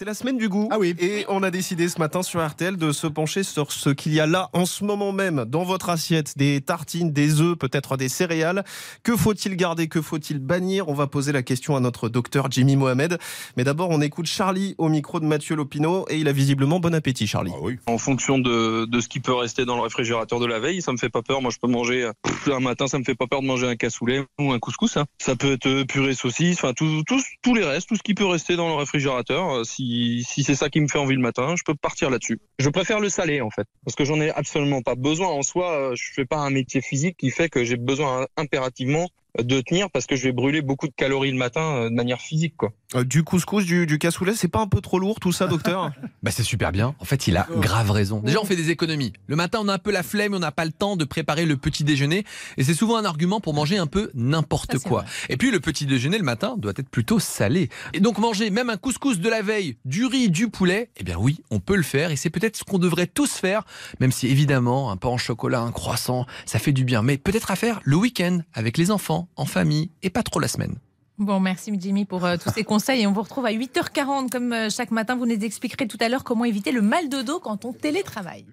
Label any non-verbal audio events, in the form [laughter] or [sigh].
C'est la semaine du goût. Ah oui. Et on a décidé ce matin sur RTL de se pencher sur ce qu'il y a là en ce moment même dans votre assiette. Des tartines, des œufs, peut-être des céréales. Que faut-il garder Que faut-il bannir? On va poser la question à notre docteur Jimmy Mohamed. Mais d'abord, on écoute Charlie au micro de Mathieu Lopineau. Et il a visiblement bon appétit, Charlie. Ah oui. En fonction de, de ce qui peut rester dans le réfrigérateur de la veille, ça me fait pas peur. Moi, je peux manger euh, un matin, ça me fait pas peur de manger un cassoulet ou un couscous. hein. Ça peut être purée saucisse, enfin tout, tout- tous les restes, tout ce qui peut rester dans le réfrigérateur. euh, Si, c'est ça qui me fait envie le matin, je peux partir là-dessus. Je préfère le salé en fait, parce que j'en ai absolument pas besoin. En soi, euh, je fais pas un métier physique qui fait que j'ai besoin impérativement de tenir parce que je vais brûler beaucoup de calories le matin euh, de manière physique quoi. Euh, du couscous, du, du cassoulet, c'est pas un peu trop lourd tout ça, docteur [laughs] Bah c'est super bien. En fait, il a grave raison. Déjà, on fait des économies. Le matin, on a un peu la flemme, on n'a pas le temps de préparer le petit déjeuner. Et c'est souvent un argument pour manger un peu n'importe Ça, c'est quoi. Et puis, le petit déjeuner le matin doit être plutôt salé. Et donc, manger même un couscous de la veille, du riz, du poulet, eh bien oui, on peut le faire. Et c'est peut-être ce qu'on devrait tous faire. Même si, évidemment, un pain au chocolat, un croissant, ça fait du bien. Mais peut-être à faire le week-end, avec les enfants, en famille, et pas trop la semaine. Bon, merci Jimmy pour euh, tous ces [laughs] conseils et on vous retrouve à 8h40 comme euh, chaque matin. Vous nous expliquerez tout à l'heure comment éviter le mal de dos quand on télétravaille.